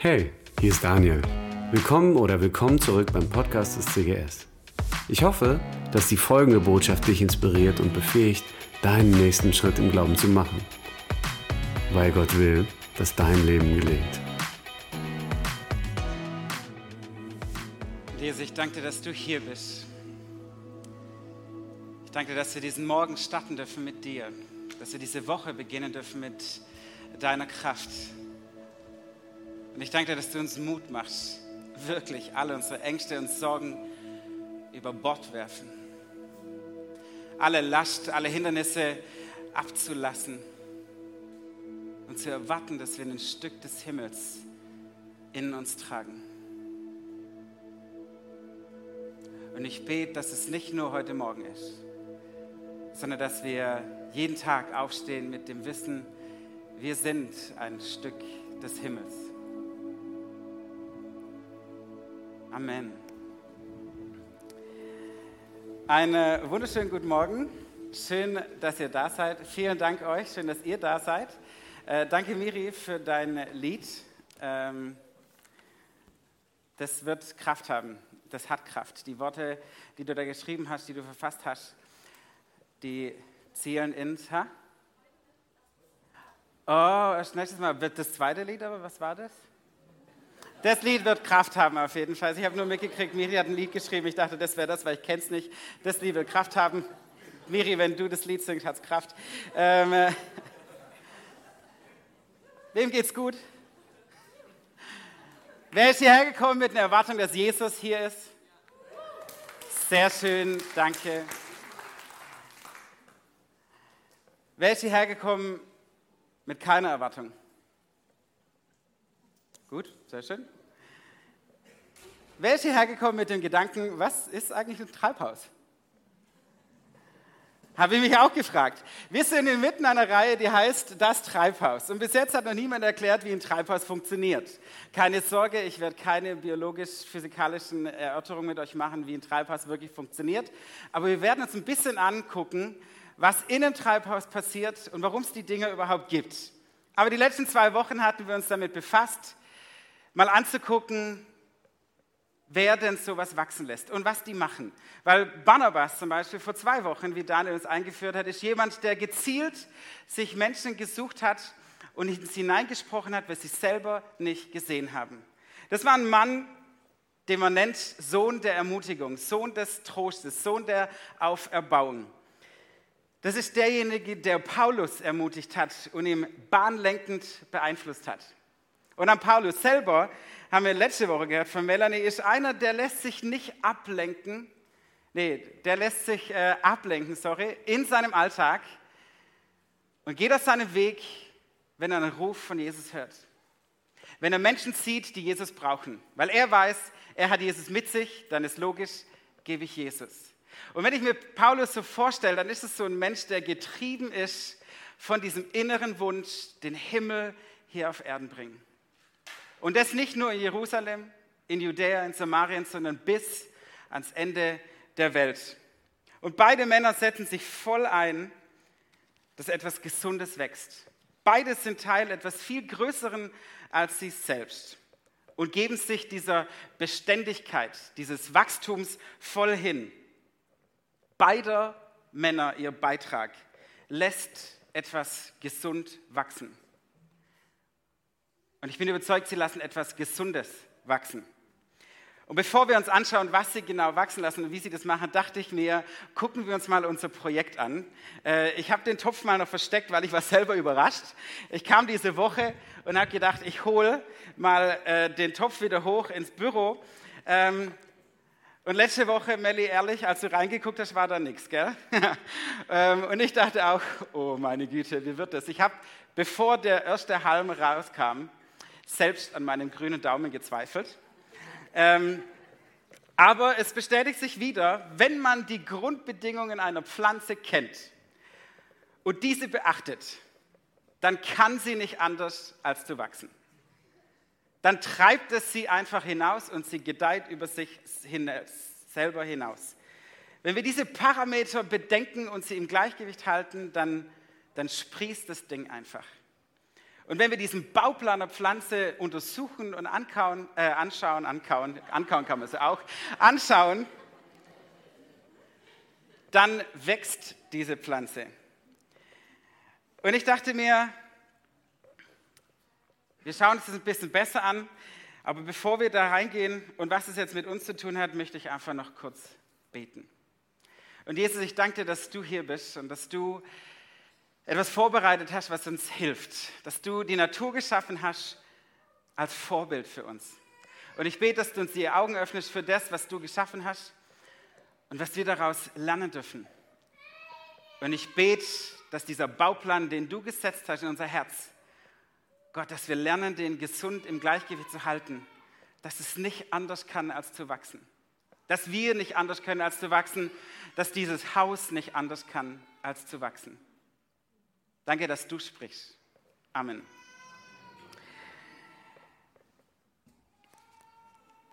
Hey, hier ist Daniel. Willkommen oder willkommen zurück beim Podcast des CGS. Ich hoffe, dass die folgende Botschaft dich inspiriert und befähigt, deinen nächsten Schritt im Glauben zu machen. Weil Gott will, dass dein Leben gelingt. Jesus, ich danke dir, dass du hier bist. Ich danke dir, dass wir diesen Morgen starten dürfen mit dir, dass wir diese Woche beginnen dürfen mit deiner Kraft. Und ich danke dir, dass du uns Mut machst, wirklich alle unsere Ängste und Sorgen über Bord werfen. Alle Last, alle Hindernisse abzulassen und zu erwarten, dass wir ein Stück des Himmels in uns tragen. Und ich bete, dass es nicht nur heute Morgen ist, sondern dass wir jeden Tag aufstehen mit dem Wissen, wir sind ein Stück des Himmels. Amen. Einen wunderschönen guten Morgen. Schön, dass ihr da seid. Vielen Dank euch. Schön, dass ihr da seid. Äh, danke, Miri, für dein Lied. Ähm, das wird Kraft haben. Das hat Kraft. Die Worte, die du da geschrieben hast, die du verfasst hast, die zielen ins. Ha? Oh, nächstes Mal wird das zweite Lied, aber was war das? Das Lied wird Kraft haben auf jeden Fall. Ich habe nur mitgekriegt, Miri hat ein Lied geschrieben. Ich dachte, das wäre das, weil ich kenne es nicht. Das Lied wird Kraft haben. Miri, wenn du das Lied singst, hat es Kraft. Ähm, äh, wem geht's gut? Wer ist hierher gekommen mit einer Erwartung, dass Jesus hier ist? Sehr schön, danke. Wer ist hierher gekommen mit keiner Erwartung? Gut, sehr schön. Wer ist hierher gekommen mit dem Gedanken, was ist eigentlich ein Treibhaus? Habe ich mich auch gefragt. Wir sind inmitten einer Reihe, die heißt Das Treibhaus. Und bis jetzt hat noch niemand erklärt, wie ein Treibhaus funktioniert. Keine Sorge, ich werde keine biologisch-physikalischen Erörterungen mit euch machen, wie ein Treibhaus wirklich funktioniert. Aber wir werden uns ein bisschen angucken, was in einem Treibhaus passiert und warum es die Dinge überhaupt gibt. Aber die letzten zwei Wochen hatten wir uns damit befasst, mal anzugucken, wer denn sowas wachsen lässt und was die machen. Weil Barnabas zum Beispiel vor zwei Wochen, wie Daniel uns eingeführt hat, ist jemand, der gezielt sich Menschen gesucht hat und in sie hineingesprochen hat, was sie selber nicht gesehen haben. Das war ein Mann, den man nennt Sohn der Ermutigung, Sohn des Trostes, Sohn der Auferbauung. Das ist derjenige, der Paulus ermutigt hat und ihm bahnlenkend beeinflusst hat. Und an Paulus selber haben wir letzte Woche gehört von Melanie, ist einer, der lässt sich nicht ablenken, nee, der lässt sich äh, ablenken, sorry, in seinem Alltag und geht auf seinen Weg, wenn er einen Ruf von Jesus hört. Wenn er Menschen sieht, die Jesus brauchen. Weil er weiß, er hat Jesus mit sich, dann ist logisch, gebe ich Jesus. Und wenn ich mir Paulus so vorstelle, dann ist es so ein Mensch, der getrieben ist von diesem inneren Wunsch, den Himmel hier auf Erden bringen. Und das nicht nur in Jerusalem, in Judäa, in Samarien, sondern bis ans Ende der Welt. Und beide Männer setzen sich voll ein, dass etwas Gesundes wächst. Beide sind Teil etwas viel Größeren als sie selbst und geben sich dieser Beständigkeit, dieses Wachstums voll hin. Beider Männer, ihr Beitrag, lässt etwas gesund wachsen. Und ich bin überzeugt, sie lassen etwas Gesundes wachsen. Und bevor wir uns anschauen, was sie genau wachsen lassen und wie sie das machen, dachte ich mir, gucken wir uns mal unser Projekt an. Äh, ich habe den Topf mal noch versteckt, weil ich war selber überrascht. Ich kam diese Woche und habe gedacht, ich hole mal äh, den Topf wieder hoch ins Büro. Ähm, und letzte Woche, Melli, ehrlich, als du reingeguckt hast, war da nichts, gell? Ähm, und ich dachte auch, oh meine Güte, wie wird das? Ich habe, bevor der erste Halm rauskam, selbst an meinem grünen Daumen gezweifelt. Ähm, aber es bestätigt sich wieder, wenn man die Grundbedingungen einer Pflanze kennt und diese beachtet, dann kann sie nicht anders als zu wachsen. Dann treibt es sie einfach hinaus und sie gedeiht über sich hinaus, selber hinaus. Wenn wir diese Parameter bedenken und sie im Gleichgewicht halten, dann, dann sprießt das Ding einfach. Und wenn wir diesen Bauplan der Pflanze untersuchen und ankauen, äh, anschauen, ankauen, ankauen kann man sie auch, anschauen, dann wächst diese Pflanze. Und ich dachte mir, wir schauen uns das ein bisschen besser an, aber bevor wir da reingehen und was es jetzt mit uns zu tun hat, möchte ich einfach noch kurz beten. Und Jesus, ich danke dir, dass du hier bist und dass du etwas vorbereitet hast, was uns hilft, dass du die Natur geschaffen hast als Vorbild für uns. Und ich bete, dass du uns die Augen öffnest für das, was du geschaffen hast und was wir daraus lernen dürfen. Und ich bete, dass dieser Bauplan, den du gesetzt hast in unser Herz, Gott, dass wir lernen, den gesund im Gleichgewicht zu halten, dass es nicht anders kann, als zu wachsen. Dass wir nicht anders können, als zu wachsen, dass dieses Haus nicht anders kann, als zu wachsen. Danke, dass du sprichst. Amen.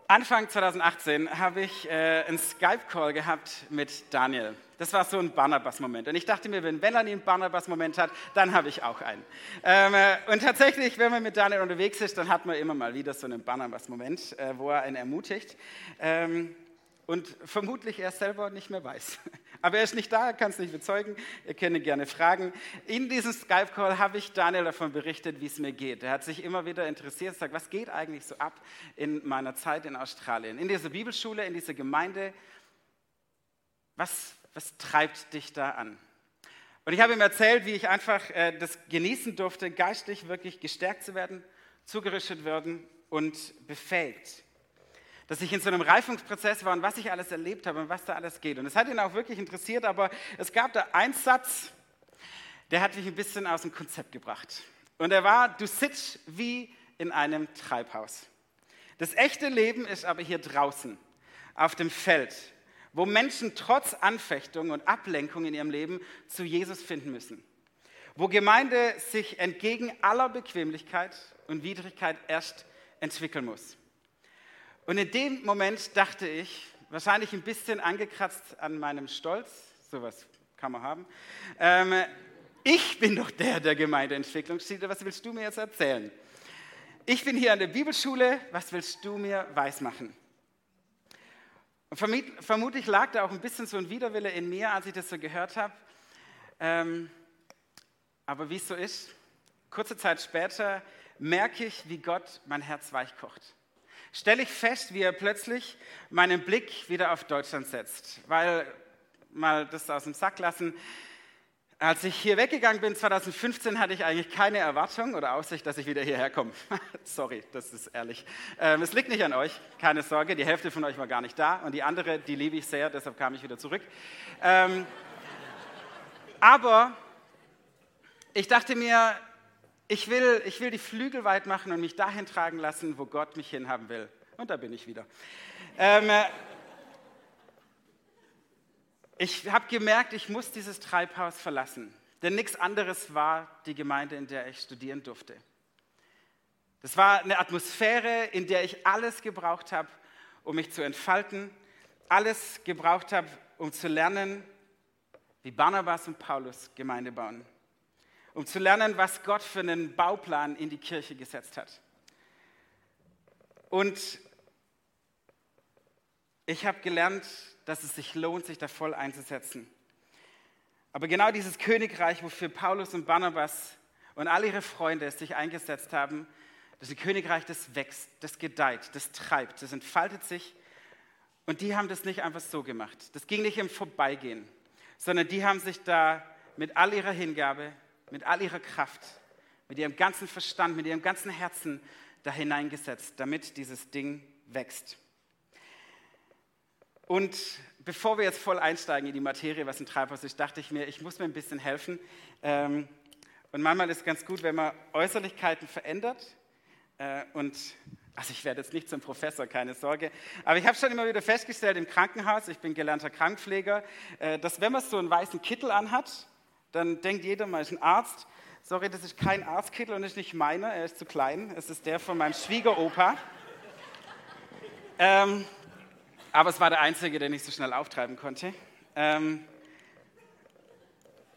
Anfang 2018 habe ich äh, einen Skype-Call gehabt mit Daniel. Das war so ein Barnabas-Moment. Und ich dachte mir, wenn Melanie einen Barnabas-Moment hat, dann habe ich auch einen. Ähm, äh, und tatsächlich, wenn man mit Daniel unterwegs ist, dann hat man immer mal wieder so einen Barnabas-Moment, äh, wo er einen ermutigt. Ähm, und vermutlich er selber nicht mehr weiß. Aber er ist nicht da, er kann es nicht bezeugen. Könnt ihn gerne fragen. In diesem Skype-Call habe ich Daniel davon berichtet, wie es mir geht. Er hat sich immer wieder interessiert, sagt, was geht eigentlich so ab in meiner Zeit in Australien, in dieser Bibelschule, in dieser Gemeinde. Was, was treibt dich da an? Und ich habe ihm erzählt, wie ich einfach äh, das genießen durfte, geistlich wirklich gestärkt zu werden, zugerüstet werden und befähigt dass ich in so einem Reifungsprozess war und was ich alles erlebt habe und was da alles geht. Und es hat ihn auch wirklich interessiert, aber es gab da einen Satz, der hat mich ein bisschen aus dem Konzept gebracht. Und er war, du sitzt wie in einem Treibhaus. Das echte Leben ist aber hier draußen, auf dem Feld, wo Menschen trotz Anfechtung und Ablenkung in ihrem Leben zu Jesus finden müssen. Wo Gemeinde sich entgegen aller Bequemlichkeit und Widrigkeit erst entwickeln muss. Und in dem Moment dachte ich, wahrscheinlich ein bisschen angekratzt an meinem Stolz, sowas kann man haben, ähm, ich bin doch der, der Gemeindeentwicklung steht. Was willst du mir jetzt erzählen? Ich bin hier an der Bibelschule. Was willst du mir weismachen? Und vermutlich lag da auch ein bisschen so ein Widerwille in mir, als ich das so gehört habe. Ähm, aber wie es so ist, kurze Zeit später merke ich, wie Gott mein Herz weich kocht stelle ich fest, wie er plötzlich meinen Blick wieder auf Deutschland setzt. Weil, mal das aus dem Sack lassen, als ich hier weggegangen bin, 2015, hatte ich eigentlich keine Erwartung oder Aussicht, dass ich wieder hierher komme. Sorry, das ist ehrlich. Ähm, es liegt nicht an euch, keine Sorge. Die Hälfte von euch war gar nicht da und die andere, die liebe ich sehr, deshalb kam ich wieder zurück. Ähm, aber ich dachte mir, ich will, ich will die Flügel weit machen und mich dahin tragen lassen, wo Gott mich hinhaben will. Und da bin ich wieder. Ähm, äh, ich habe gemerkt, ich muss dieses Treibhaus verlassen, denn nichts anderes war die Gemeinde, in der ich studieren durfte. Das war eine Atmosphäre, in der ich alles gebraucht habe, um mich zu entfalten, alles gebraucht habe, um zu lernen, wie Barnabas und Paulus Gemeinde bauen um zu lernen, was Gott für einen Bauplan in die Kirche gesetzt hat. Und ich habe gelernt, dass es sich lohnt, sich da voll einzusetzen. Aber genau dieses Königreich, wofür Paulus und Barnabas und alle ihre Freunde sich eingesetzt haben, das ist ein Königreich, das wächst, das gedeiht, das treibt, das entfaltet sich. Und die haben das nicht einfach so gemacht. Das ging nicht im Vorbeigehen, sondern die haben sich da mit all ihrer Hingabe, mit all ihrer Kraft, mit ihrem ganzen Verstand, mit ihrem ganzen Herzen da hineingesetzt, damit dieses Ding wächst. Und bevor wir jetzt voll einsteigen in die Materie, was ein Treibhaus ist, dachte ich mir, ich muss mir ein bisschen helfen. Ähm, und manchmal ist es ganz gut, wenn man Äußerlichkeiten verändert. Äh, und also ich werde jetzt nicht zum Professor, keine Sorge. Aber ich habe schon immer wieder festgestellt im Krankenhaus, ich bin gelernter Krankenpfleger, äh, dass wenn man so einen weißen Kittel anhat, dann denkt jeder, man ist ein Arzt. Sorry, das ist kein Arztkittel und ist nicht meiner, er ist zu klein. Es ist der von meinem Schwiegeropa. ähm, aber es war der einzige, den ich so schnell auftreiben konnte. Ähm,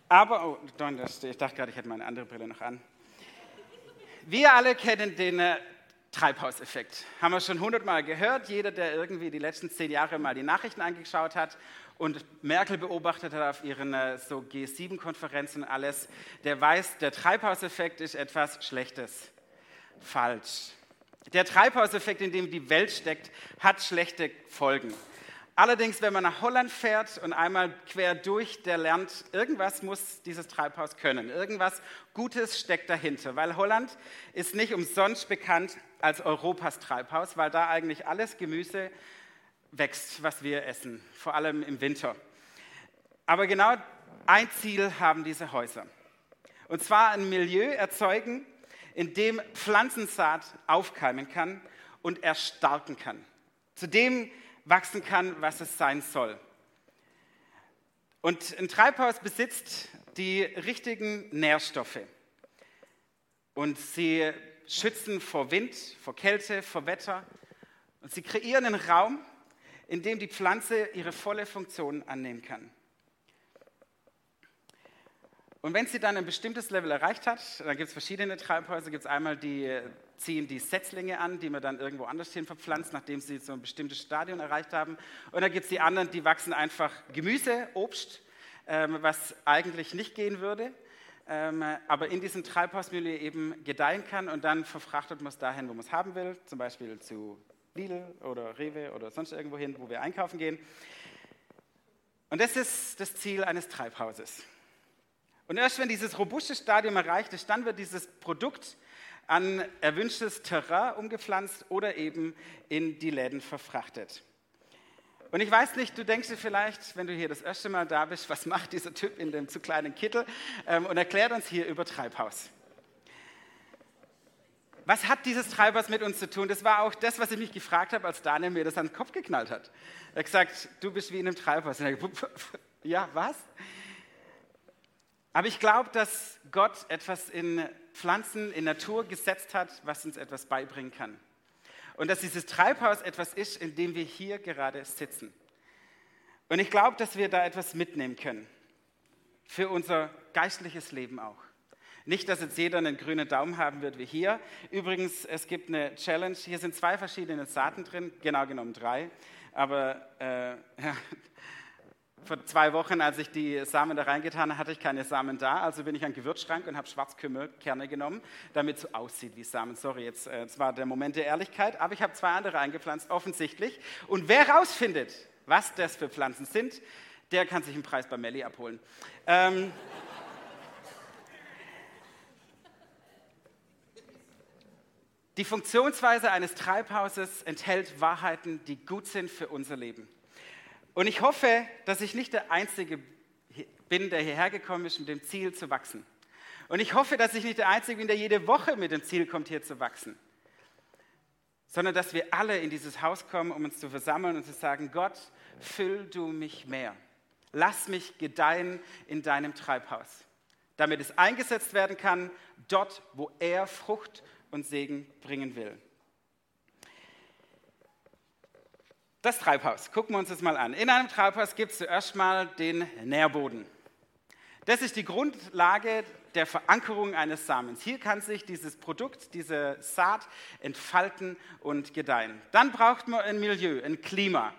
aber, oh, ich dachte gerade, ich hätte meine andere Brille noch an. Wir alle kennen den äh, Treibhauseffekt. Haben wir schon hundertmal gehört. Jeder, der irgendwie die letzten zehn Jahre mal die Nachrichten angeschaut hat und Merkel beobachtet hat auf ihren äh, so G7-Konferenzen und alles, der weiß, der Treibhauseffekt ist etwas Schlechtes. Falsch. Der Treibhauseffekt, in dem die Welt steckt, hat schlechte Folgen. Allerdings, wenn man nach Holland fährt und einmal quer durch, der lernt, irgendwas muss dieses Treibhaus können. Irgendwas Gutes steckt dahinter, weil Holland ist nicht umsonst bekannt als Europas Treibhaus, weil da eigentlich alles Gemüse wächst, was wir essen, vor allem im Winter. Aber genau ein Ziel haben diese Häuser. Und zwar ein Milieu erzeugen, in dem Pflanzensaat aufkeimen kann und erstarken kann. Zudem wachsen kann, was es sein soll. Und ein Treibhaus besitzt die richtigen Nährstoffe. Und sie schützen vor Wind, vor Kälte, vor Wetter. Und sie kreieren einen Raum, in dem die Pflanze ihre volle Funktion annehmen kann. Und wenn sie dann ein bestimmtes Level erreicht hat, dann gibt es verschiedene Treibhäuser, gibt es einmal die ziehen die Setzlinge an, die man dann irgendwo anders hin verpflanzt, nachdem sie so ein bestimmtes Stadion erreicht haben. Und dann gibt es die anderen, die wachsen einfach Gemüse, Obst, ähm, was eigentlich nicht gehen würde, ähm, aber in diesem Treibhausmilieu eben gedeihen kann und dann verfrachtet man es dahin, wo man es haben will, zum Beispiel zu Lidl oder Rewe oder sonst irgendwo hin, wo wir einkaufen gehen. Und das ist das Ziel eines Treibhauses. Und erst wenn dieses robuste Stadium erreicht ist, dann wird dieses Produkt an erwünschtes Terrain umgepflanzt oder eben in die Läden verfrachtet. Und ich weiß nicht, du denkst dir vielleicht, wenn du hier das erste Mal da bist, was macht dieser Typ in dem zu kleinen Kittel ähm, und erklärt uns hier über Treibhaus. Was hat dieses Treibhaus mit uns zu tun? Das war auch das, was ich mich gefragt habe, als Daniel mir das an den Kopf geknallt hat. Er hat gesagt, du bist wie in einem Treibhaus. Und ich, ja, was? Aber ich glaube, dass Gott etwas in Pflanzen, in Natur gesetzt hat, was uns etwas beibringen kann. Und dass dieses Treibhaus etwas ist, in dem wir hier gerade sitzen. Und ich glaube, dass wir da etwas mitnehmen können. Für unser geistliches Leben auch. Nicht, dass jetzt jeder einen grünen Daumen haben wird wie hier. Übrigens, es gibt eine Challenge. Hier sind zwei verschiedene Saaten drin, genau genommen drei. Aber äh, vor zwei Wochen, als ich die Samen da reingetan habe, hatte ich keine Samen da. Also bin ich an den Gewürzschrank und habe Schwarzkümmelkerne genommen, damit es so aussieht wie Samen. Sorry, jetzt äh, war der Moment der Ehrlichkeit. Aber ich habe zwei andere eingepflanzt, offensichtlich. Und wer rausfindet, was das für Pflanzen sind, der kann sich einen Preis bei Melli abholen. Ähm, die Funktionsweise eines Treibhauses enthält Wahrheiten, die gut sind für unser Leben. Und ich hoffe, dass ich nicht der Einzige bin, der hierher gekommen ist, mit dem Ziel zu wachsen. Und ich hoffe, dass ich nicht der Einzige bin, der jede Woche mit dem Ziel kommt, hier zu wachsen. Sondern dass wir alle in dieses Haus kommen, um uns zu versammeln und zu sagen, Gott, füll du mich mehr. Lass mich gedeihen in deinem Treibhaus, damit es eingesetzt werden kann, dort, wo er Frucht und Segen bringen will. Das Treibhaus, gucken wir uns das mal an. In einem Treibhaus gibt es zuerst mal den Nährboden. Das ist die Grundlage der Verankerung eines Samens. Hier kann sich dieses Produkt, diese Saat entfalten und gedeihen. Dann braucht man ein Milieu, ein Klima,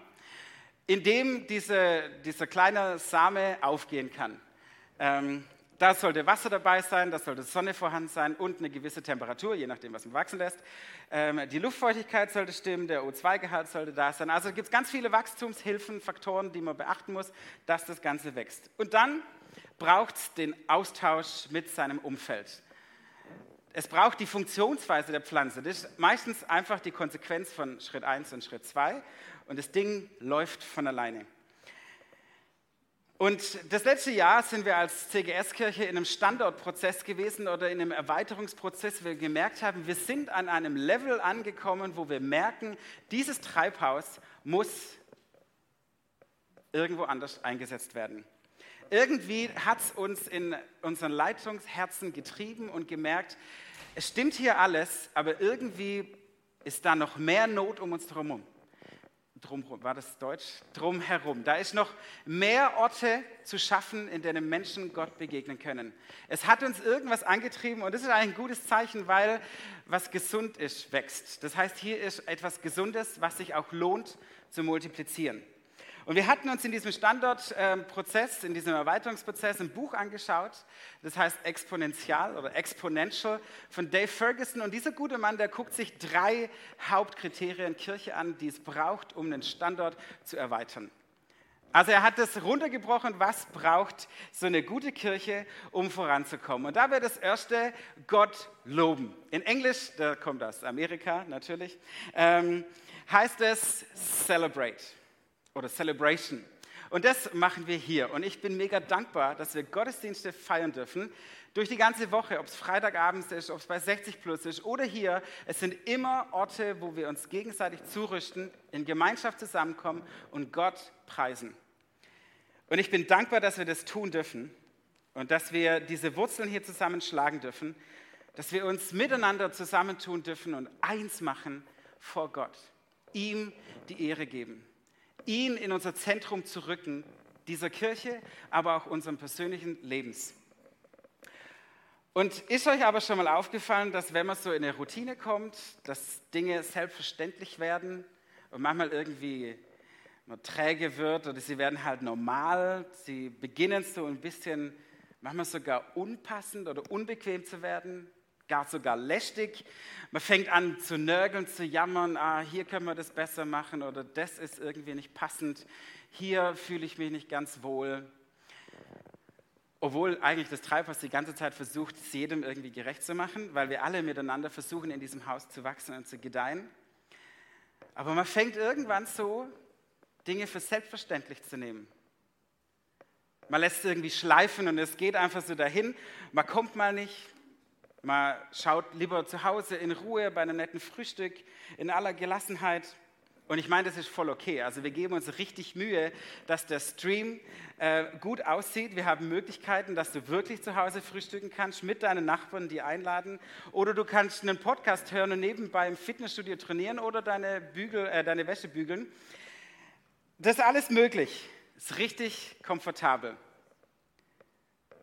in dem diese, dieser kleine Same aufgehen kann. Ähm, da sollte Wasser dabei sein, da sollte Sonne vorhanden sein und eine gewisse Temperatur, je nachdem, was man wachsen lässt. Ähm, die Luftfeuchtigkeit sollte stimmen, der O2-Gehalt sollte da sein. Also gibt es ganz viele Wachstumshilfen, Faktoren, die man beachten muss, dass das Ganze wächst. Und dann braucht es den Austausch mit seinem Umfeld. Es braucht die Funktionsweise der Pflanze. Das ist meistens einfach die Konsequenz von Schritt 1 und Schritt 2. Und das Ding läuft von alleine. Und das letzte Jahr sind wir als CGS-Kirche in einem Standortprozess gewesen oder in einem Erweiterungsprozess, wo wir gemerkt haben, wir sind an einem Level angekommen, wo wir merken, dieses Treibhaus muss irgendwo anders eingesetzt werden. Irgendwie hat es uns in unseren Leitungsherzen getrieben und gemerkt, es stimmt hier alles, aber irgendwie ist da noch mehr Not um uns herum. Drumherum, war das Deutsch? Drumherum. Da ist noch mehr Orte zu schaffen, in denen Menschen Gott begegnen können. Es hat uns irgendwas angetrieben und das ist ein gutes Zeichen, weil was gesund ist, wächst. Das heißt, hier ist etwas Gesundes, was sich auch lohnt zu multiplizieren. Und wir hatten uns in diesem Standortprozess, in diesem Erweiterungsprozess ein Buch angeschaut, das heißt Exponential oder Exponential von Dave Ferguson. Und dieser gute Mann, der guckt sich drei Hauptkriterien Kirche an, die es braucht, um einen Standort zu erweitern. Also er hat das runtergebrochen, was braucht so eine gute Kirche, um voranzukommen. Und da wäre das erste Gott loben. In Englisch, da kommt aus Amerika natürlich, ähm, heißt es Celebrate oder Celebration. Und das machen wir hier. Und ich bin mega dankbar, dass wir Gottesdienste feiern dürfen. Durch die ganze Woche, ob es Freitagabends ist, ob es bei 60 Plus ist oder hier. Es sind immer Orte, wo wir uns gegenseitig zurüsten, in Gemeinschaft zusammenkommen und Gott preisen. Und ich bin dankbar, dass wir das tun dürfen und dass wir diese Wurzeln hier zusammenschlagen dürfen, dass wir uns miteinander zusammentun dürfen und eins machen vor Gott, ihm die Ehre geben ihn in unser Zentrum zu rücken, dieser Kirche, aber auch unserem persönlichen Lebens. Und ist euch aber schon mal aufgefallen, dass wenn man so in eine Routine kommt, dass Dinge selbstverständlich werden und manchmal irgendwie nur träge wird oder sie werden halt normal, sie beginnen so ein bisschen, manchmal sogar unpassend oder unbequem zu werden, gar sogar lästig. Man fängt an zu nörgeln, zu jammern, ah, hier können wir das besser machen oder das ist irgendwie nicht passend, hier fühle ich mich nicht ganz wohl. Obwohl eigentlich das Treibhaus die ganze Zeit versucht, es jedem irgendwie gerecht zu machen, weil wir alle miteinander versuchen, in diesem Haus zu wachsen und zu gedeihen. Aber man fängt irgendwann so, Dinge für selbstverständlich zu nehmen. Man lässt es irgendwie schleifen und es geht einfach so dahin. Man kommt mal nicht, man schaut lieber zu Hause in Ruhe bei einem netten Frühstück, in aller Gelassenheit. Und ich meine, das ist voll okay. Also wir geben uns richtig Mühe, dass der Stream äh, gut aussieht. Wir haben Möglichkeiten, dass du wirklich zu Hause frühstücken kannst, mit deinen Nachbarn, die einladen. Oder du kannst einen Podcast hören und nebenbei im Fitnessstudio trainieren oder deine, Bügel, äh, deine Wäsche bügeln. Das ist alles möglich. Ist richtig komfortabel.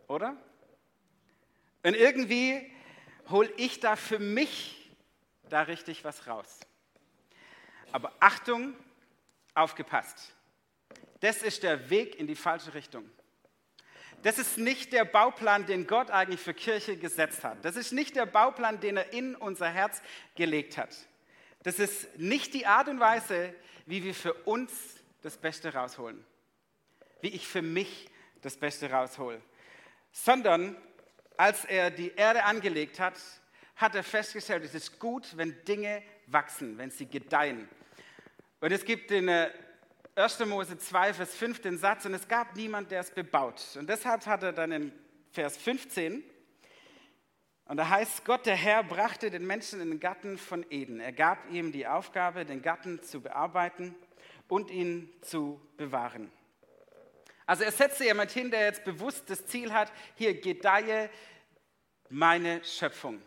Oder? Und irgendwie hole ich da für mich da richtig was raus. Aber Achtung, aufgepasst. Das ist der Weg in die falsche Richtung. Das ist nicht der Bauplan, den Gott eigentlich für Kirche gesetzt hat. Das ist nicht der Bauplan, den er in unser Herz gelegt hat. Das ist nicht die Art und Weise, wie wir für uns das Beste rausholen. Wie ich für mich das Beste raushole. Sondern als er die Erde angelegt hat, hat er festgestellt, es ist gut, wenn Dinge wachsen, wenn sie gedeihen. Und es gibt in 1. Äh, Mose 2, Vers 5 den Satz, und es gab niemand, der es bebaut. Und deshalb hat er dann in Vers 15, und da heißt, Gott, der Herr, brachte den Menschen in den Garten von Eden. Er gab ihm die Aufgabe, den Garten zu bearbeiten und ihn zu bewahren. Also er setzte jemand hin, der jetzt bewusst das Ziel hat, hier gedeihe meine Schöpfung.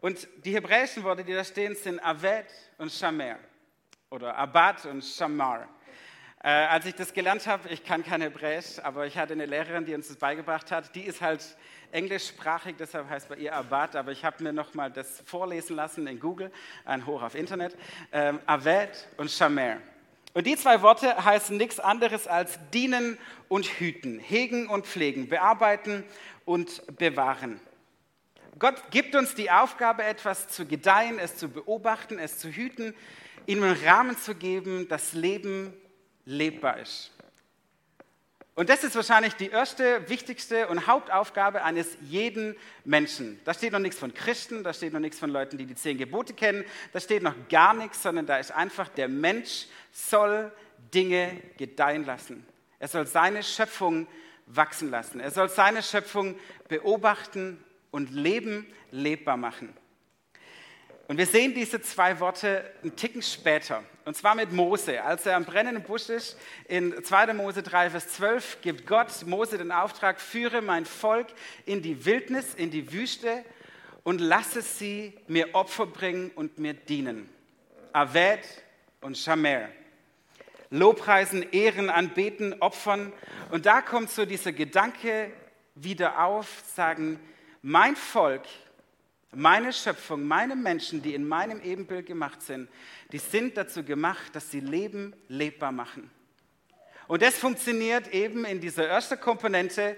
Und die hebräischen Worte, die da stehen, sind Aved und Shamer oder Abad und Shamar. Äh, als ich das gelernt habe, ich kann kein Hebräisch, aber ich hatte eine Lehrerin, die uns das beigebracht hat. Die ist halt englischsprachig, deshalb heißt bei ihr Abad, aber ich habe mir nochmal das vorlesen lassen in Google, ein Hoch auf Internet. Ähm, Aved und Shamer. Und die zwei Worte heißen nichts anderes als dienen und hüten, hegen und pflegen, bearbeiten und bewahren. Gott gibt uns die Aufgabe, etwas zu gedeihen, es zu beobachten, es zu hüten, ihm einen Rahmen zu geben, dass Leben lebbar ist. Und das ist wahrscheinlich die erste, wichtigste und Hauptaufgabe eines jeden Menschen. Da steht noch nichts von Christen, da steht noch nichts von Leuten, die die zehn Gebote kennen, da steht noch gar nichts, sondern da ist einfach, der Mensch soll Dinge gedeihen lassen. Er soll seine Schöpfung wachsen lassen. Er soll seine Schöpfung beobachten und Leben lebbar machen. Und wir sehen diese zwei Worte einen Ticken später. Und zwar mit Mose. Als er am brennenden Busch ist, in 2. Mose 3, Vers 12, gibt Gott Mose den Auftrag, führe mein Volk in die Wildnis, in die Wüste und lasse sie mir Opfer bringen und mir dienen. Aved und Shamer. Lobpreisen, Ehren, Anbeten, Opfern. Und da kommt so dieser Gedanke wieder auf, sagen, mein Volk, meine Schöpfung, meine Menschen, die in meinem Ebenbild gemacht sind, die sind dazu gemacht, dass sie Leben lebbar machen. Und das funktioniert eben in dieser ersten Komponente.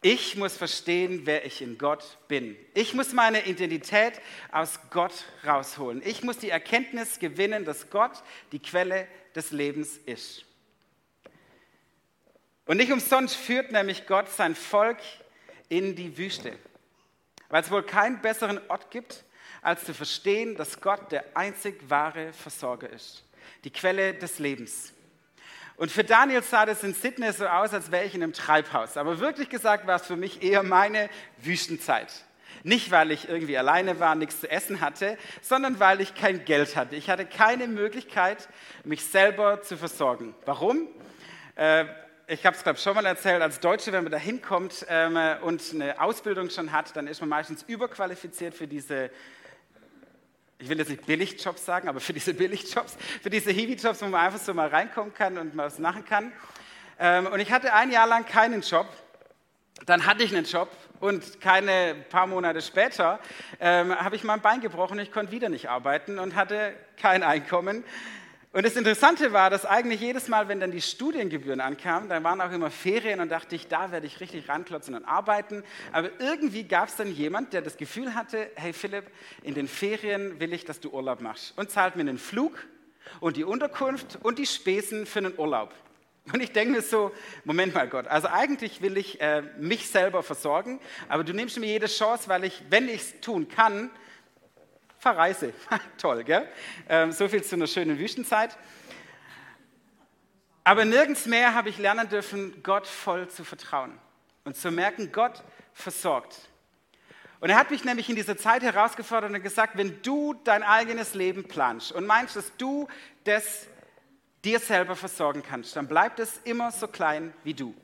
Ich muss verstehen, wer ich in Gott bin. Ich muss meine Identität aus Gott rausholen. Ich muss die Erkenntnis gewinnen, dass Gott die Quelle des Lebens ist. Und nicht umsonst führt nämlich Gott sein Volk in die Wüste, weil es wohl keinen besseren Ort gibt, als zu verstehen, dass Gott der einzig wahre Versorger ist, die Quelle des Lebens. Und für Daniel sah das in Sydney so aus, als wäre ich in einem Treibhaus. Aber wirklich gesagt war es für mich eher meine Wüstenzeit. Nicht, weil ich irgendwie alleine war, nichts zu essen hatte, sondern weil ich kein Geld hatte. Ich hatte keine Möglichkeit, mich selber zu versorgen. Warum? Äh, ich habe es, glaube ich, schon mal erzählt, als Deutsche, wenn man da hinkommt ähm, und eine Ausbildung schon hat, dann ist man meistens überqualifiziert für diese ich will jetzt nicht Billigjobs sagen, aber für diese Billigjobs, für diese Hiwi-Jobs, wo man einfach so mal reinkommen kann und mal was machen kann. Ähm, und ich hatte ein Jahr lang keinen Job. Dann hatte ich einen Job und keine paar Monate später ähm, habe ich mein Bein gebrochen. Ich konnte wieder nicht arbeiten und hatte kein Einkommen. Und das Interessante war, dass eigentlich jedes Mal, wenn dann die Studiengebühren ankamen, dann waren auch immer Ferien und dachte ich, da werde ich richtig ranklotzen und arbeiten. Aber irgendwie gab es dann jemand, der das Gefühl hatte, hey Philipp, in den Ferien will ich, dass du Urlaub machst und zahlt mir den Flug und die Unterkunft und die Spesen für einen Urlaub. Und ich denke mir so, Moment mal Gott, also eigentlich will ich äh, mich selber versorgen, aber du nimmst mir jede Chance, weil ich, wenn ich es tun kann, verreise. Toll, gell? Ähm, so viel zu einer schönen Wüstenzeit. Aber nirgends mehr habe ich lernen dürfen, Gott voll zu vertrauen und zu merken, Gott versorgt. Und er hat mich nämlich in dieser Zeit herausgefordert und gesagt, wenn du dein eigenes Leben planst und meinst, dass du das dir selber versorgen kannst, dann bleibt es immer so klein wie du.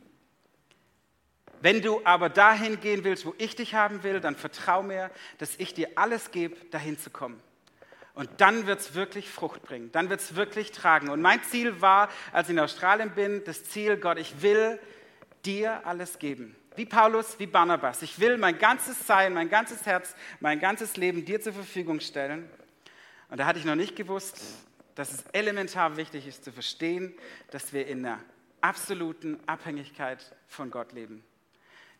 Wenn du aber dahin gehen willst, wo ich dich haben will, dann vertrau mir, dass ich dir alles gebe, dahin zu kommen. Und dann wird es wirklich Frucht bringen, dann wird es wirklich tragen. Und mein Ziel war, als ich in Australien bin, das Ziel, Gott, ich will dir alles geben. Wie Paulus, wie Barnabas. Ich will mein ganzes Sein, mein ganzes Herz, mein ganzes Leben dir zur Verfügung stellen. Und da hatte ich noch nicht gewusst, dass es elementar wichtig ist zu verstehen, dass wir in einer absoluten Abhängigkeit von Gott leben.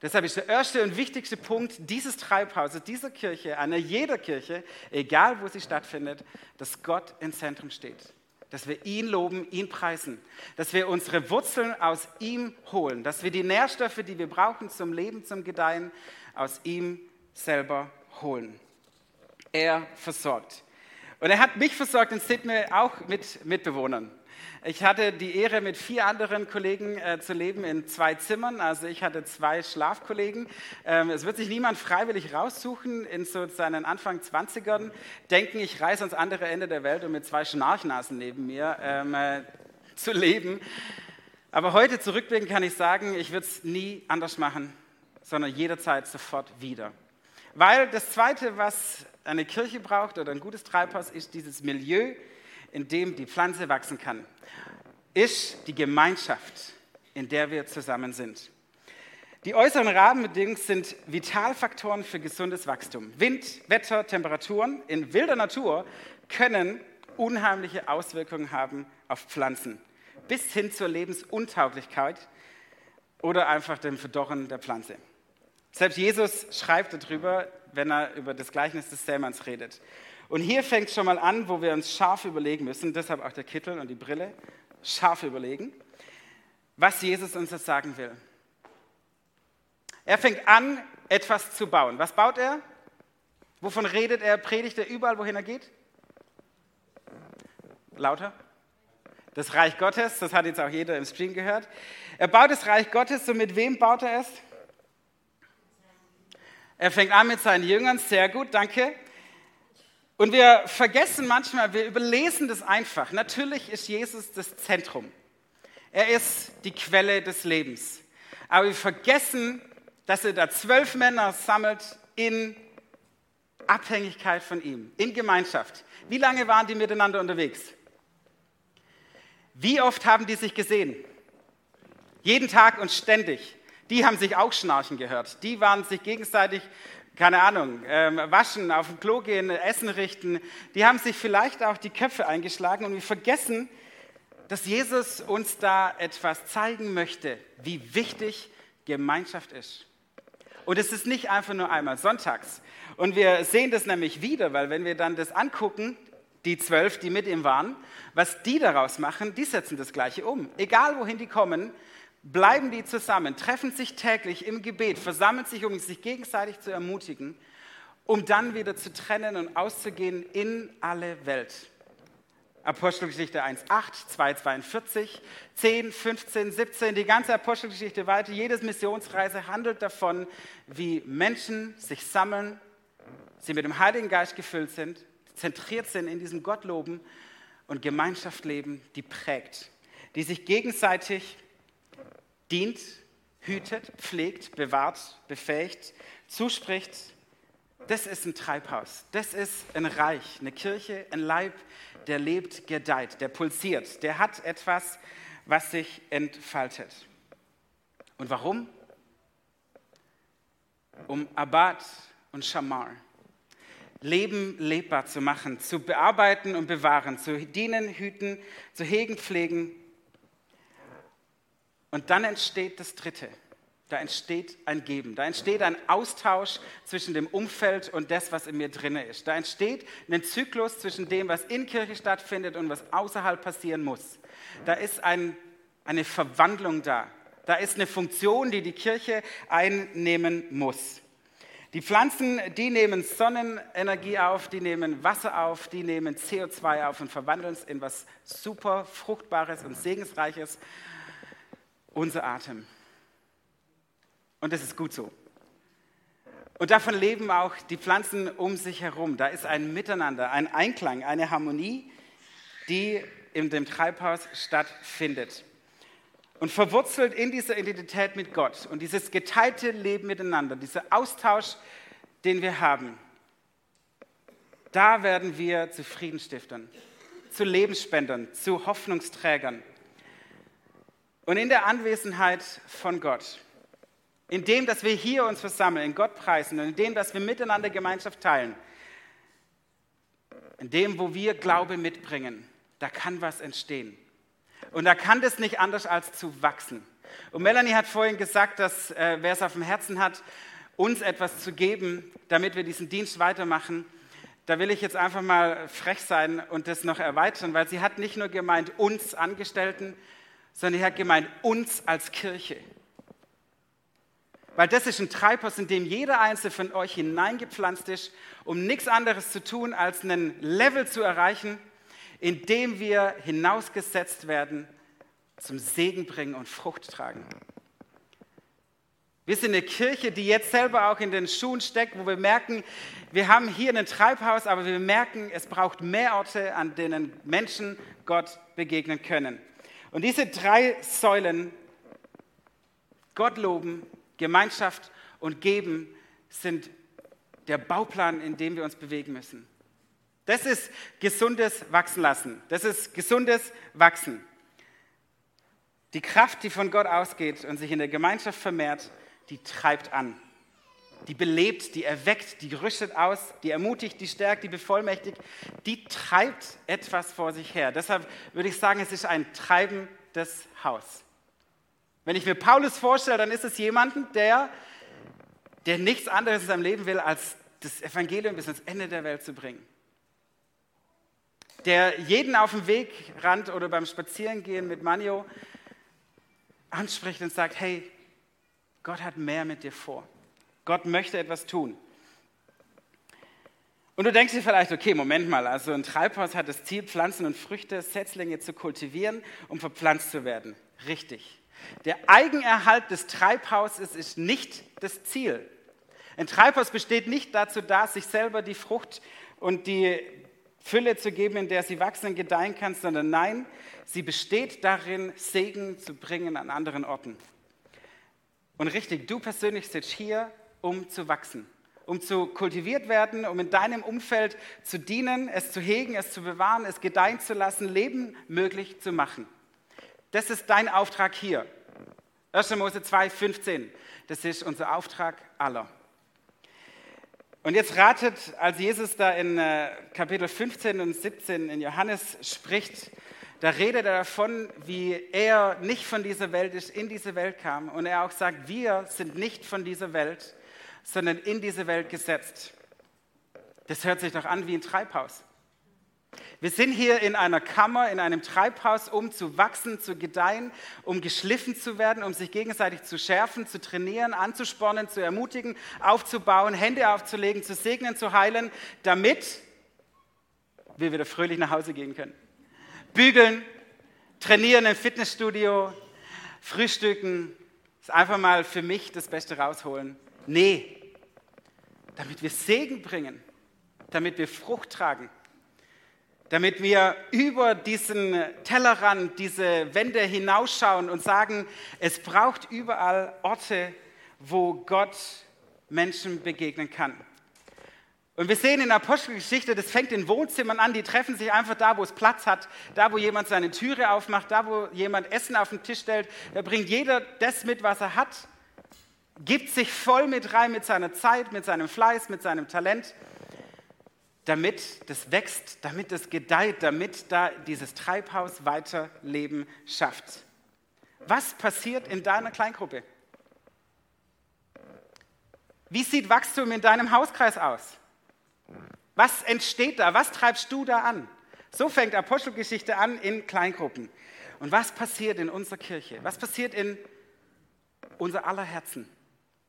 Deshalb ist der erste und wichtigste Punkt dieses Treibhauses, dieser Kirche, einer jeder Kirche, egal wo sie stattfindet, dass Gott im Zentrum steht. Dass wir ihn loben, ihn preisen. Dass wir unsere Wurzeln aus ihm holen. Dass wir die Nährstoffe, die wir brauchen zum Leben, zum Gedeihen, aus ihm selber holen. Er versorgt. Und er hat mich versorgt in Sydney auch mit Mitbewohnern. Ich hatte die Ehre, mit vier anderen Kollegen äh, zu leben in zwei Zimmern. Also ich hatte zwei Schlafkollegen. Ähm, es wird sich niemand freiwillig raussuchen in so seinen Anfang 20ern, denken, ich reise ans andere Ende der Welt, um mit zwei Schnarchnasen neben mir ähm, äh, zu leben. Aber heute zurückblicken kann ich sagen, ich würde es nie anders machen, sondern jederzeit sofort wieder. Weil das Zweite, was eine Kirche braucht oder ein gutes Treibhaus, ist dieses Milieu, in dem die Pflanze wachsen kann, ist die Gemeinschaft, in der wir zusammen sind. Die äußeren Rahmenbedingungen sind Vitalfaktoren für gesundes Wachstum. Wind, Wetter, Temperaturen in wilder Natur können unheimliche Auswirkungen haben auf Pflanzen, bis hin zur Lebensuntauglichkeit oder einfach dem Verdorren der Pflanze. Selbst Jesus schreibt darüber, wenn er über das Gleichnis des Sämanns redet. Und hier fängt schon mal an, wo wir uns scharf überlegen müssen, deshalb auch der Kittel und die Brille, scharf überlegen, was Jesus uns das sagen will. Er fängt an, etwas zu bauen. Was baut er? Wovon redet er? Predigt er überall, wohin er geht? Lauter? Das Reich Gottes, das hat jetzt auch jeder im Stream gehört. Er baut das Reich Gottes, so mit wem baut er es? Er fängt an mit seinen Jüngern, sehr gut, danke. Und wir vergessen manchmal, wir überlesen das einfach. Natürlich ist Jesus das Zentrum. Er ist die Quelle des Lebens. Aber wir vergessen, dass er da zwölf Männer sammelt in Abhängigkeit von ihm, in Gemeinschaft. Wie lange waren die miteinander unterwegs? Wie oft haben die sich gesehen? Jeden Tag und ständig. Die haben sich auch schnarchen gehört. Die waren sich gegenseitig, keine Ahnung, ähm, waschen, auf dem Klo gehen, Essen richten. Die haben sich vielleicht auch die Köpfe eingeschlagen und wir vergessen, dass Jesus uns da etwas zeigen möchte, wie wichtig Gemeinschaft ist. Und es ist nicht einfach nur einmal sonntags. Und wir sehen das nämlich wieder, weil wenn wir dann das angucken, die zwölf, die mit ihm waren, was die daraus machen, die setzen das Gleiche um. Egal wohin die kommen, bleiben die zusammen, treffen sich täglich im Gebet, versammeln sich, um sich gegenseitig zu ermutigen, um dann wieder zu trennen und auszugehen in alle Welt. Apostelgeschichte 1, 8, 2, 42, 10, 15, 17, die ganze Apostelgeschichte weiter. Jedes Missionsreise handelt davon, wie Menschen sich sammeln, sie mit dem Heiligen Geist gefüllt sind, zentriert sind in diesem Gottloben und Gemeinschaft leben, die prägt, die sich gegenseitig dient, hütet, pflegt, bewahrt, befähigt, zuspricht. Das ist ein Treibhaus, das ist ein Reich, eine Kirche, ein Leib, der lebt, gedeiht, der pulsiert, der hat etwas, was sich entfaltet. Und warum? Um Abad und Shamar, Leben lebbar zu machen, zu bearbeiten und bewahren, zu dienen, hüten, zu hegen, pflegen. Und dann entsteht das Dritte. Da entsteht ein Geben, da entsteht ein Austausch zwischen dem Umfeld und das, was in mir drin ist. Da entsteht ein Zyklus zwischen dem, was in Kirche stattfindet und was außerhalb passieren muss. Da ist ein, eine Verwandlung da. Da ist eine Funktion, die die Kirche einnehmen muss. Die Pflanzen, die nehmen Sonnenenergie auf, die nehmen Wasser auf, die nehmen CO2 auf und verwandeln es in was super Fruchtbares und Segensreiches. Unser Atem. Und das ist gut so. Und davon leben auch die Pflanzen um sich herum. Da ist ein Miteinander, ein Einklang, eine Harmonie, die in dem Treibhaus stattfindet. Und verwurzelt in dieser Identität mit Gott und dieses geteilte Leben miteinander, dieser Austausch, den wir haben, da werden wir zu Friedenstiftern, zu Lebensspendern, zu Hoffnungsträgern. Und in der Anwesenheit von Gott in dem, dass wir hier uns versammeln, in Gott preisen und in dem, dass wir miteinander Gemeinschaft teilen, in dem, wo wir Glaube mitbringen, da kann was entstehen. Und da kann das nicht anders als zu wachsen. Und Melanie hat vorhin gesagt, dass äh, wer es auf dem Herzen hat, uns etwas zu geben, damit wir diesen Dienst weitermachen. Da will ich jetzt einfach mal frech sein und das noch erweitern, weil sie hat nicht nur gemeint uns Angestellten, sondern sie hat gemeint uns als Kirche weil das ist ein Treibhaus, in dem jeder einzelne von euch hineingepflanzt ist, um nichts anderes zu tun, als einen Level zu erreichen, in dem wir hinausgesetzt werden, zum Segen bringen und Frucht tragen. Wir sind eine Kirche, die jetzt selber auch in den Schuhen steckt, wo wir merken, wir haben hier ein Treibhaus, aber wir merken, es braucht mehr Orte, an denen Menschen Gott begegnen können. Und diese drei Säulen, Gott loben, Gemeinschaft und Geben sind der Bauplan, in dem wir uns bewegen müssen. Das ist gesundes Wachsen lassen. Das ist gesundes Wachsen. Die Kraft, die von Gott ausgeht und sich in der Gemeinschaft vermehrt, die treibt an. Die belebt, die erweckt, die rüstet aus, die ermutigt, die stärkt, die bevollmächtigt. Die treibt etwas vor sich her. Deshalb würde ich sagen, es ist ein treibendes Haus. Wenn ich mir Paulus vorstelle, dann ist es jemanden, der, der nichts anderes in seinem Leben will, als das Evangelium bis ans Ende der Welt zu bringen. Der jeden auf dem Wegrand oder beim Spazierengehen mit Manio anspricht und sagt, hey, Gott hat mehr mit dir vor. Gott möchte etwas tun. Und du denkst dir vielleicht, okay, Moment mal, also ein Treibhaus hat das Ziel, Pflanzen und Früchte, Setzlinge zu kultivieren, um verpflanzt zu werden. Richtig. Der Eigenerhalt des Treibhauses ist nicht das Ziel. Ein Treibhaus besteht nicht dazu da, sich selber die Frucht und die Fülle zu geben, in der sie wachsen und gedeihen kann, sondern nein, sie besteht darin, Segen zu bringen an anderen Orten. Und richtig, du persönlich sitzt hier, um zu wachsen, um zu kultiviert werden, um in deinem Umfeld zu dienen, es zu hegen, es zu bewahren, es gedeihen zu lassen, Leben möglich zu machen. Das ist dein Auftrag hier. 1. Mose 2, 15. Das ist unser Auftrag aller. Und jetzt ratet, als Jesus da in äh, Kapitel 15 und 17 in Johannes spricht, da redet er davon, wie er nicht von dieser Welt ist, in diese Welt kam. Und er auch sagt, wir sind nicht von dieser Welt, sondern in diese Welt gesetzt. Das hört sich doch an wie ein Treibhaus. Wir sind hier in einer Kammer, in einem Treibhaus, um zu wachsen, zu gedeihen, um geschliffen zu werden, um sich gegenseitig zu schärfen, zu trainieren, anzuspornen, zu ermutigen, aufzubauen, Hände aufzulegen, zu segnen, zu heilen, damit wir wieder fröhlich nach Hause gehen können. Bügeln, trainieren im Fitnessstudio, frühstücken, ist einfach mal für mich das Beste rausholen. Nee, damit wir Segen bringen, damit wir Frucht tragen damit wir über diesen Tellerrand, diese Wände hinausschauen und sagen, es braucht überall Orte, wo Gott Menschen begegnen kann. Und wir sehen in der Apostelgeschichte, das fängt in Wohnzimmern an, die treffen sich einfach da, wo es Platz hat, da, wo jemand seine Türe aufmacht, da, wo jemand Essen auf den Tisch stellt. Da bringt jeder das mit, was er hat, gibt sich voll mit rein mit seiner Zeit, mit seinem Fleiß, mit seinem Talent damit das wächst, damit es gedeiht, damit da dieses Treibhaus weiter Leben schafft. Was passiert in deiner Kleingruppe? Wie sieht Wachstum in deinem Hauskreis aus? Was entsteht da? Was treibst du da an? So fängt Apostelgeschichte an in Kleingruppen. Und was passiert in unserer Kirche? Was passiert in unser aller Herzen,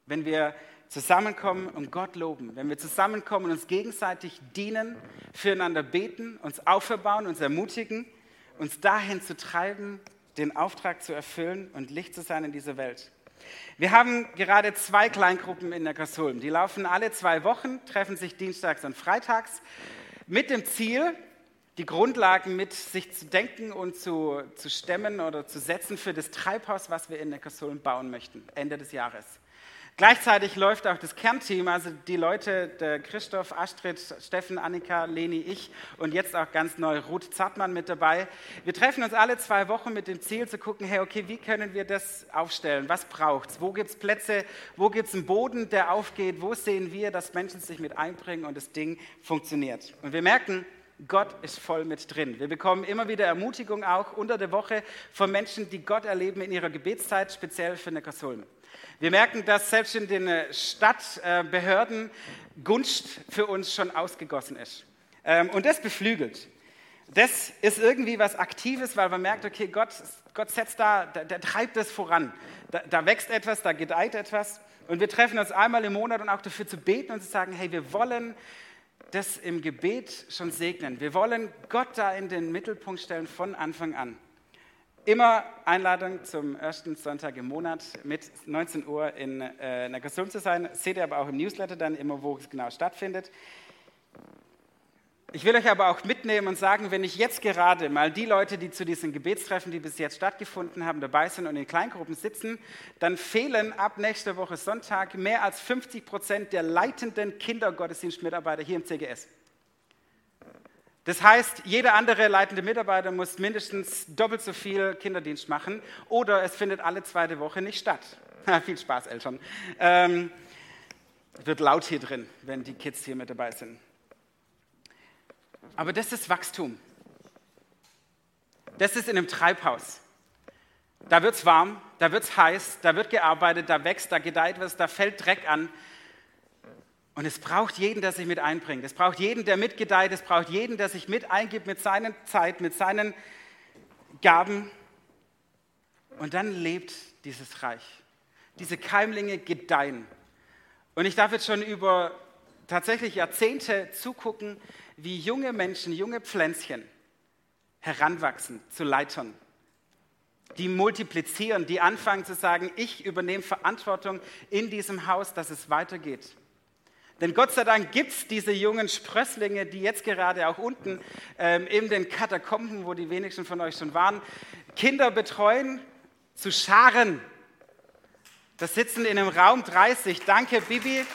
wenn wir zusammenkommen und Gott loben, wenn wir zusammenkommen und uns gegenseitig dienen, füreinander beten, uns aufbauen, uns ermutigen, uns dahin zu treiben, den Auftrag zu erfüllen und Licht zu sein in dieser Welt. Wir haben gerade zwei Kleingruppen in der Kasulm. Die laufen alle zwei Wochen, treffen sich dienstags und freitags mit dem Ziel, die Grundlagen mit sich zu denken und zu, zu stemmen oder zu setzen für das Treibhaus, was wir in der Kasulm bauen möchten, Ende des Jahres. Gleichzeitig läuft auch das Kernteam, also die Leute, der Christoph, Astrid, Steffen, Annika, Leni, ich und jetzt auch ganz neu Ruth Zartmann mit dabei. Wir treffen uns alle zwei Wochen mit dem Ziel zu gucken, hey, okay, wie können wir das aufstellen? Was braucht es? Wo gibt es Plätze? Wo gibt es einen Boden, der aufgeht? Wo sehen wir, dass Menschen sich mit einbringen und das Ding funktioniert? Und wir merken, Gott ist voll mit drin. Wir bekommen immer wieder Ermutigung auch unter der Woche von Menschen, die Gott erleben in ihrer Gebetszeit, speziell für eine Kasulm. Wir merken, dass selbst in den äh, Stadtbehörden Gunst für uns schon ausgegossen ist. Ähm, und das beflügelt. Das ist irgendwie was Aktives, weil man merkt, okay, Gott, Gott setzt da, der, der treibt das voran. Da, da wächst etwas, da gedeiht etwas. Und wir treffen uns einmal im Monat und auch dafür zu beten und zu sagen, hey, wir wollen das im Gebet schon segnen. Wir wollen Gott da in den Mittelpunkt stellen von Anfang an. Immer Einladung zum ersten Sonntag im Monat mit 19 Uhr in äh, Neckarsulm zu sein. Seht ihr aber auch im Newsletter dann immer, wo es genau stattfindet. Ich will euch aber auch mitnehmen und sagen, wenn ich jetzt gerade mal die Leute, die zu diesen Gebetstreffen, die bis jetzt stattgefunden haben, dabei sind und in Kleingruppen sitzen, dann fehlen ab nächster Woche Sonntag mehr als 50 Prozent der leitenden Kindergottesdienstmitarbeiter hier im CGS. Das heißt, jeder andere leitende Mitarbeiter muss mindestens doppelt so viel Kinderdienst machen oder es findet alle zweite Woche nicht statt. viel Spaß, Eltern. Ähm, wird laut hier drin, wenn die Kids hier mit dabei sind. Aber das ist Wachstum. Das ist in einem Treibhaus. Da wird es warm, da wird es heiß, da wird gearbeitet, da wächst, da gedeiht was, da fällt Dreck an. Und es braucht jeden, der sich mit einbringt. Es braucht jeden, der mitgedeiht. Es braucht jeden, der sich mit eingibt mit seiner Zeit, mit seinen Gaben. Und dann lebt dieses Reich. Diese Keimlinge gedeihen. Und ich darf jetzt schon über tatsächlich Jahrzehnte zugucken, wie junge Menschen, junge Pflänzchen heranwachsen zu Leitern, die multiplizieren, die anfangen zu sagen, ich übernehme Verantwortung in diesem Haus, dass es weitergeht. Denn Gott sei Dank gibt es diese jungen Sprösslinge, die jetzt gerade auch unten ähm, in den Katakomben, wo die wenigsten von euch schon waren, Kinder betreuen zu Scharen. Das sitzen in einem Raum 30. Danke, Bibi.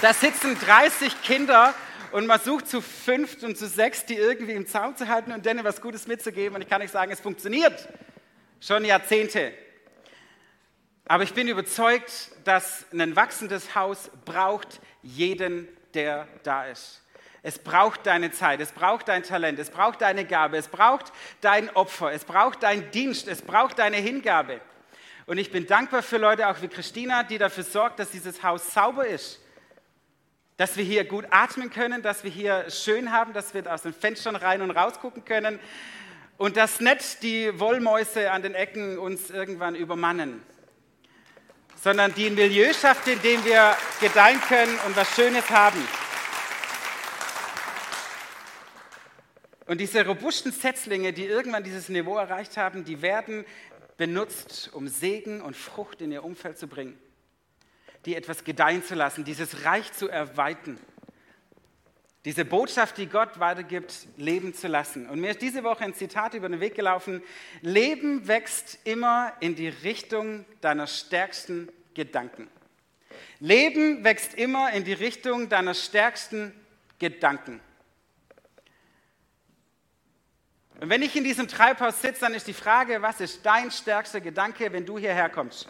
Da sitzen 30 Kinder und man sucht zu fünft und zu sechs, die irgendwie im Zaum zu halten und denen was Gutes mitzugeben. Und ich kann nicht sagen, es funktioniert. Schon Jahrzehnte. Aber ich bin überzeugt, dass ein wachsendes Haus braucht jeden, der da ist. Es braucht deine Zeit, es braucht dein Talent, es braucht deine Gabe, es braucht dein Opfer, es braucht dein Dienst, es braucht deine Hingabe. Und ich bin dankbar für Leute auch wie Christina, die dafür sorgt, dass dieses Haus sauber ist, dass wir hier gut atmen können, dass wir hier schön haben, dass wir aus den Fenstern rein und raus gucken können und dass nicht die Wollmäuse an den Ecken uns irgendwann übermannen, sondern die ein Milieu schafft, in dem wir gedeihen können und was Schönes haben. Und diese robusten Setzlinge, die irgendwann dieses Niveau erreicht haben, die werden benutzt, um Segen und Frucht in ihr Umfeld zu bringen, die etwas gedeihen zu lassen, dieses Reich zu erweitern, diese Botschaft, die Gott weitergibt, leben zu lassen. Und mir ist diese Woche ein Zitat über den Weg gelaufen, Leben wächst immer in die Richtung deiner stärksten Gedanken. Leben wächst immer in die Richtung deiner stärksten Gedanken. Und wenn ich in diesem Treibhaus sitze, dann ist die Frage, was ist dein stärkster Gedanke, wenn du hierher kommst?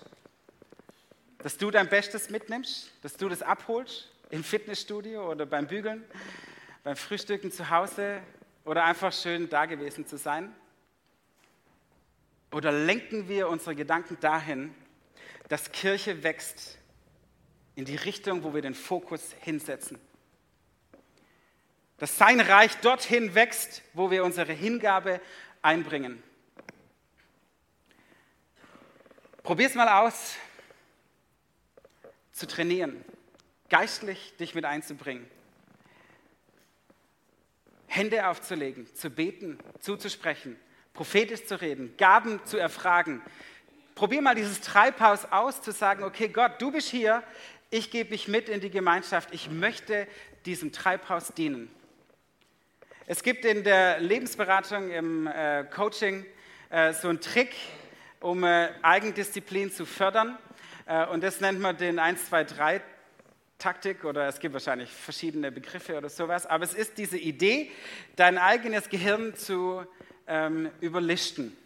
Dass du dein Bestes mitnimmst, dass du das abholst im Fitnessstudio oder beim Bügeln, beim Frühstücken zu Hause oder einfach schön da gewesen zu sein? Oder lenken wir unsere Gedanken dahin, dass Kirche wächst in die Richtung, wo wir den Fokus hinsetzen? dass sein Reich dorthin wächst, wo wir unsere Hingabe einbringen. Probier es mal aus, zu trainieren, geistlich dich mit einzubringen, Hände aufzulegen, zu beten, zuzusprechen, prophetisch zu reden, Gaben zu erfragen. Probier mal dieses Treibhaus aus, zu sagen, okay Gott, du bist hier, ich gebe mich mit in die Gemeinschaft, ich möchte diesem Treibhaus dienen. Es gibt in der Lebensberatung, im äh, Coaching äh, so einen Trick, um äh, Eigendisziplin zu fördern. Äh, und das nennt man den 1, 2, 3 Taktik oder es gibt wahrscheinlich verschiedene Begriffe oder sowas. Aber es ist diese Idee, dein eigenes Gehirn zu ähm, überlisten.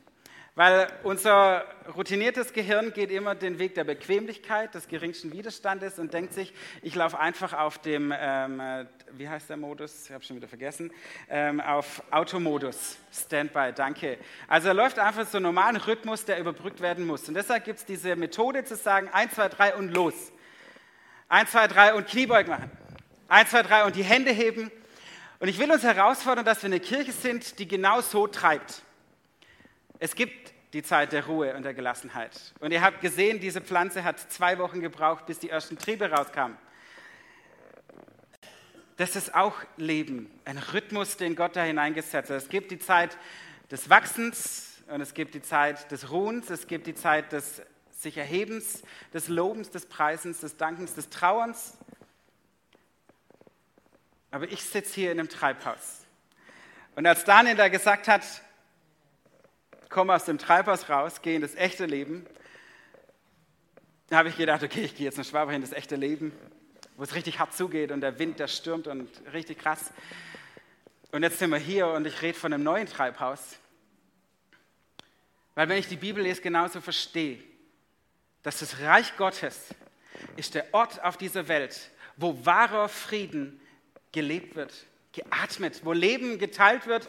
Weil unser routiniertes Gehirn geht immer den Weg der Bequemlichkeit, des geringsten Widerstandes und denkt sich, ich laufe einfach auf dem, ähm, äh, wie heißt der Modus? Ich habe schon wieder vergessen, ähm, auf Automodus, Standby, danke. Also er läuft einfach so einen normalen Rhythmus, der überbrückt werden muss. Und deshalb gibt es diese Methode zu sagen, 1, 2, 3 und los. 1, 2, 3 und Kniebeug machen. 1, 2, 3 und die Hände heben. Und ich will uns herausfordern, dass wir eine Kirche sind, die genau so treibt. Es gibt die Zeit der Ruhe und der Gelassenheit. Und ihr habt gesehen, diese Pflanze hat zwei Wochen gebraucht, bis die ersten Triebe rauskamen. Das ist auch Leben, ein Rhythmus, den Gott da hineingesetzt hat. Es gibt die Zeit des Wachsens und es gibt die Zeit des Ruhens, es gibt die Zeit des sich Erhebens, des Lobens, des Preisens, des Dankens, des Trauerns. Aber ich sitze hier in einem Treibhaus. Und als Daniel da gesagt hat, komme aus dem Treibhaus raus, gehe in das echte Leben. Da habe ich gedacht, okay, ich gehe jetzt nach Schwabach in das echte Leben, wo es richtig hart zugeht und der Wind, der stürmt und richtig krass. Und jetzt sind wir hier und ich rede von einem neuen Treibhaus. Weil wenn ich die Bibel lese, genauso verstehe, dass das Reich Gottes ist der Ort auf dieser Welt, wo wahrer Frieden gelebt wird, geatmet, wo Leben geteilt wird,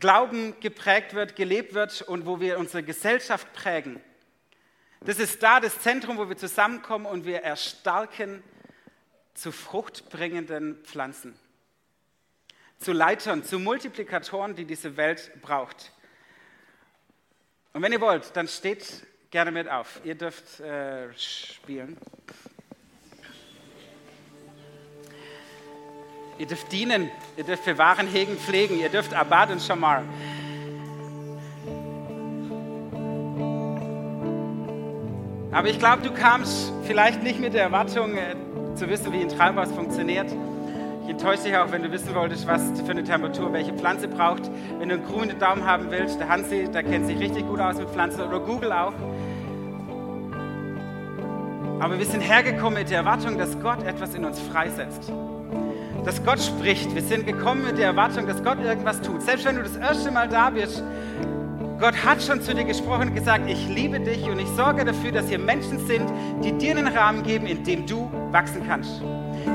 Glauben geprägt wird, gelebt wird und wo wir unsere Gesellschaft prägen. Das ist da das Zentrum, wo wir zusammenkommen und wir erstarken zu fruchtbringenden Pflanzen, zu Leitern, zu Multiplikatoren, die diese Welt braucht. Und wenn ihr wollt, dann steht gerne mit auf. Ihr dürft äh, spielen. Ihr dürft dienen, ihr dürft bewahren, hegen, pflegen, ihr dürft Abad und Shamar. Aber ich glaube, du kamst vielleicht nicht mit der Erwartung äh, zu wissen, wie ein Treibhaus funktioniert. Ich enttäusche dich auch, wenn du wissen wolltest, was für eine Temperatur welche Pflanze braucht. Wenn du einen grünen Daumen haben willst, der Hansi, der kennt sich richtig gut aus mit Pflanzen oder Google auch. Aber wir sind hergekommen mit der Erwartung, dass Gott etwas in uns freisetzt dass Gott spricht. Wir sind gekommen mit der Erwartung, dass Gott irgendwas tut. Selbst wenn du das erste Mal da bist, Gott hat schon zu dir gesprochen und gesagt, ich liebe dich und ich sorge dafür, dass hier Menschen sind, die dir einen Rahmen geben, in dem du wachsen kannst,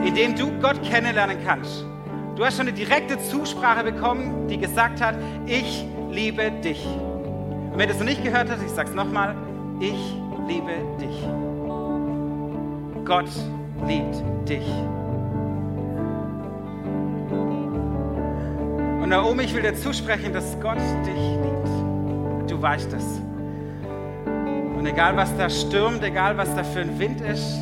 in dem du Gott kennenlernen kannst. Du hast schon eine direkte Zusprache bekommen, die gesagt hat, ich liebe dich. Und wenn du es noch nicht gehört hast, ich sage es nochmal, ich liebe dich. Gott liebt dich. Und Naomi, ich will dir zusprechen, dass Gott dich liebt. Du weißt es. Und egal was da stürmt, egal was da für ein Wind ist,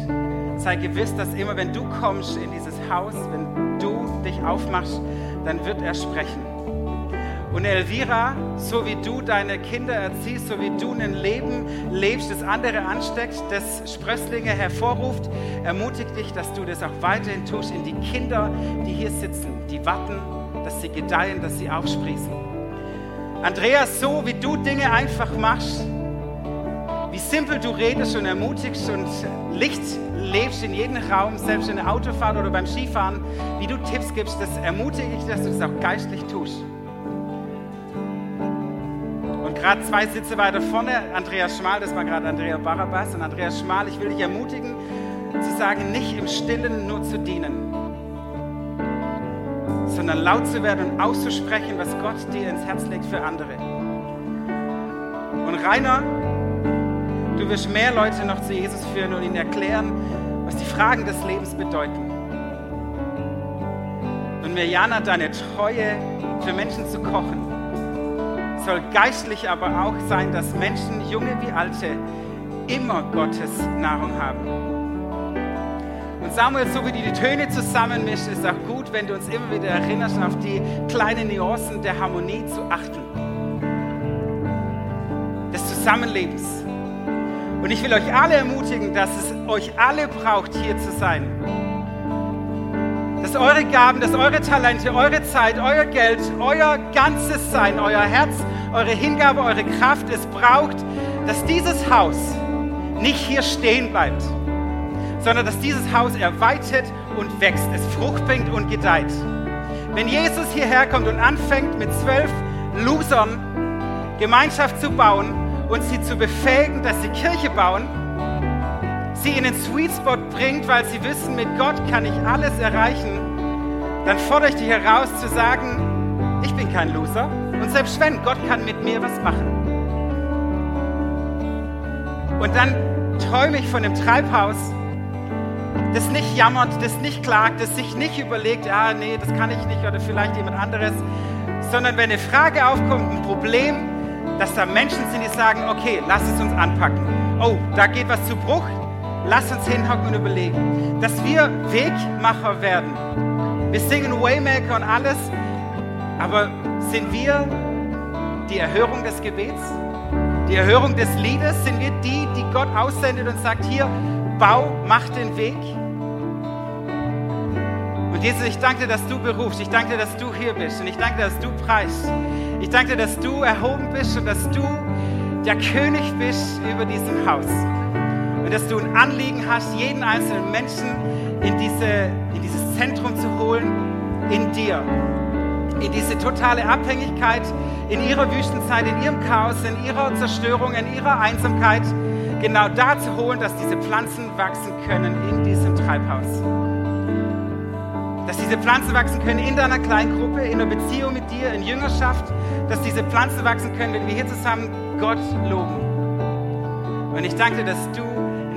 sei gewiss, dass immer wenn du kommst in dieses Haus, wenn du dich aufmachst, dann wird er sprechen. Und Elvira, so wie du deine Kinder erziehst, so wie du ein Leben lebst, das andere ansteckt, das Sprösslinge hervorruft, ermutigt dich, dass du das auch weiterhin tust in die Kinder, die hier sitzen, die warten, dass sie gedeihen, dass sie aufsprießen. Andreas, so wie du Dinge einfach machst, wie simpel du redest und ermutigst und Licht lebst in jedem Raum, selbst in der Autofahrt oder beim Skifahren, wie du Tipps gibst, das ermutige ich, dass du das auch geistlich tust. Und gerade zwei Sitze weiter vorne, Andreas Schmal, das war gerade Andrea Barabas und Andreas Schmal, ich will dich ermutigen, zu sagen, nicht im Stillen nur zu dienen, sondern laut zu werden und auszusprechen, was Gott dir ins Herz legt für andere. Und Rainer, du wirst mehr Leute noch zu Jesus führen und ihnen erklären, was die Fragen des Lebens bedeuten. Und Mirjana, deine Treue für Menschen zu kochen, soll geistlich aber auch sein, dass Menschen, junge wie alte, immer Gottes Nahrung haben. Und Samuel, so wie du die Töne zusammenmischst, ist auch gut, wenn du uns immer wieder erinnerst, auf die kleinen Nuancen der Harmonie zu achten. Des Zusammenlebens. Und ich will euch alle ermutigen, dass es euch alle braucht, hier zu sein. Dass eure Gaben, dass eure Talente, eure Zeit, euer Geld, euer ganzes Sein, euer Herz, eure Hingabe, eure Kraft es braucht, dass dieses Haus nicht hier stehen bleibt, sondern dass dieses Haus erweitert und wächst, es Frucht bringt und gedeiht. Wenn Jesus hierher kommt und anfängt mit zwölf Losern Gemeinschaft zu bauen, und sie zu befähigen, dass sie Kirche bauen, sie in den Sweet Spot bringt, weil sie wissen, mit Gott kann ich alles erreichen, dann fordere ich dich heraus zu sagen, ich bin kein Loser und selbst wenn, Gott kann mit mir was machen. Und dann träume ich von dem Treibhaus, das nicht jammert, das nicht klagt, das sich nicht überlegt, ja, nee, das kann ich nicht oder vielleicht jemand anderes, sondern wenn eine Frage aufkommt, ein Problem, dass da Menschen sind, die sagen, okay, lass es uns anpacken. Oh, da geht was zu Bruch, lass uns hinhocken und überlegen. Dass wir Wegmacher werden. Wir singen Waymaker und alles, aber sind wir die Erhörung des Gebets? Die Erhörung des Liedes? Sind wir die, die Gott aussendet und sagt, hier, bau, mach den Weg? Und Jesus, ich danke dir, dass du berufst. Ich danke dir, dass du hier bist. Und ich danke dir, dass du preist. Ich danke dir, dass du erhoben bist und dass du der König bist über diesem Haus. Und dass du ein Anliegen hast, jeden einzelnen Menschen in, diese, in dieses Zentrum zu holen, in dir. In diese totale Abhängigkeit, in ihrer Wüstenzeit, in ihrem Chaos, in ihrer Zerstörung, in ihrer Einsamkeit, genau da zu holen, dass diese Pflanzen wachsen können in diesem Treibhaus dass diese Pflanzen wachsen können in deiner Kleingruppe, in einer Beziehung mit dir, in Jüngerschaft, dass diese Pflanzen wachsen können, wenn wir hier zusammen Gott loben. Und ich danke dir, dass du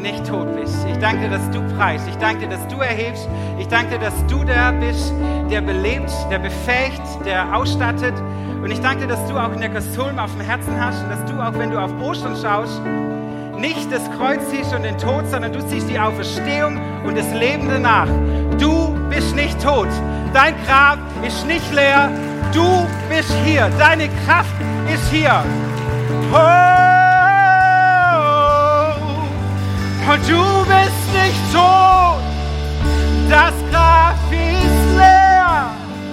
nicht tot bist. Ich danke dir, dass du preist. Ich danke dir, dass du erhebst. Ich danke dir, dass du der bist, der belebt, der befähigt, der ausstattet. Und ich danke dir, dass du auch Neckarsulm auf dem Herzen hast und dass du auch, wenn du auf Ostern schaust, nicht das Kreuz siehst und den Tod, sondern du siehst die Auferstehung und das Leben danach. Du bist nicht tot. Dein Grab ist nicht leer. Du bist hier. Deine Kraft ist hier. Oh, und du bist nicht tot. Das Grab ist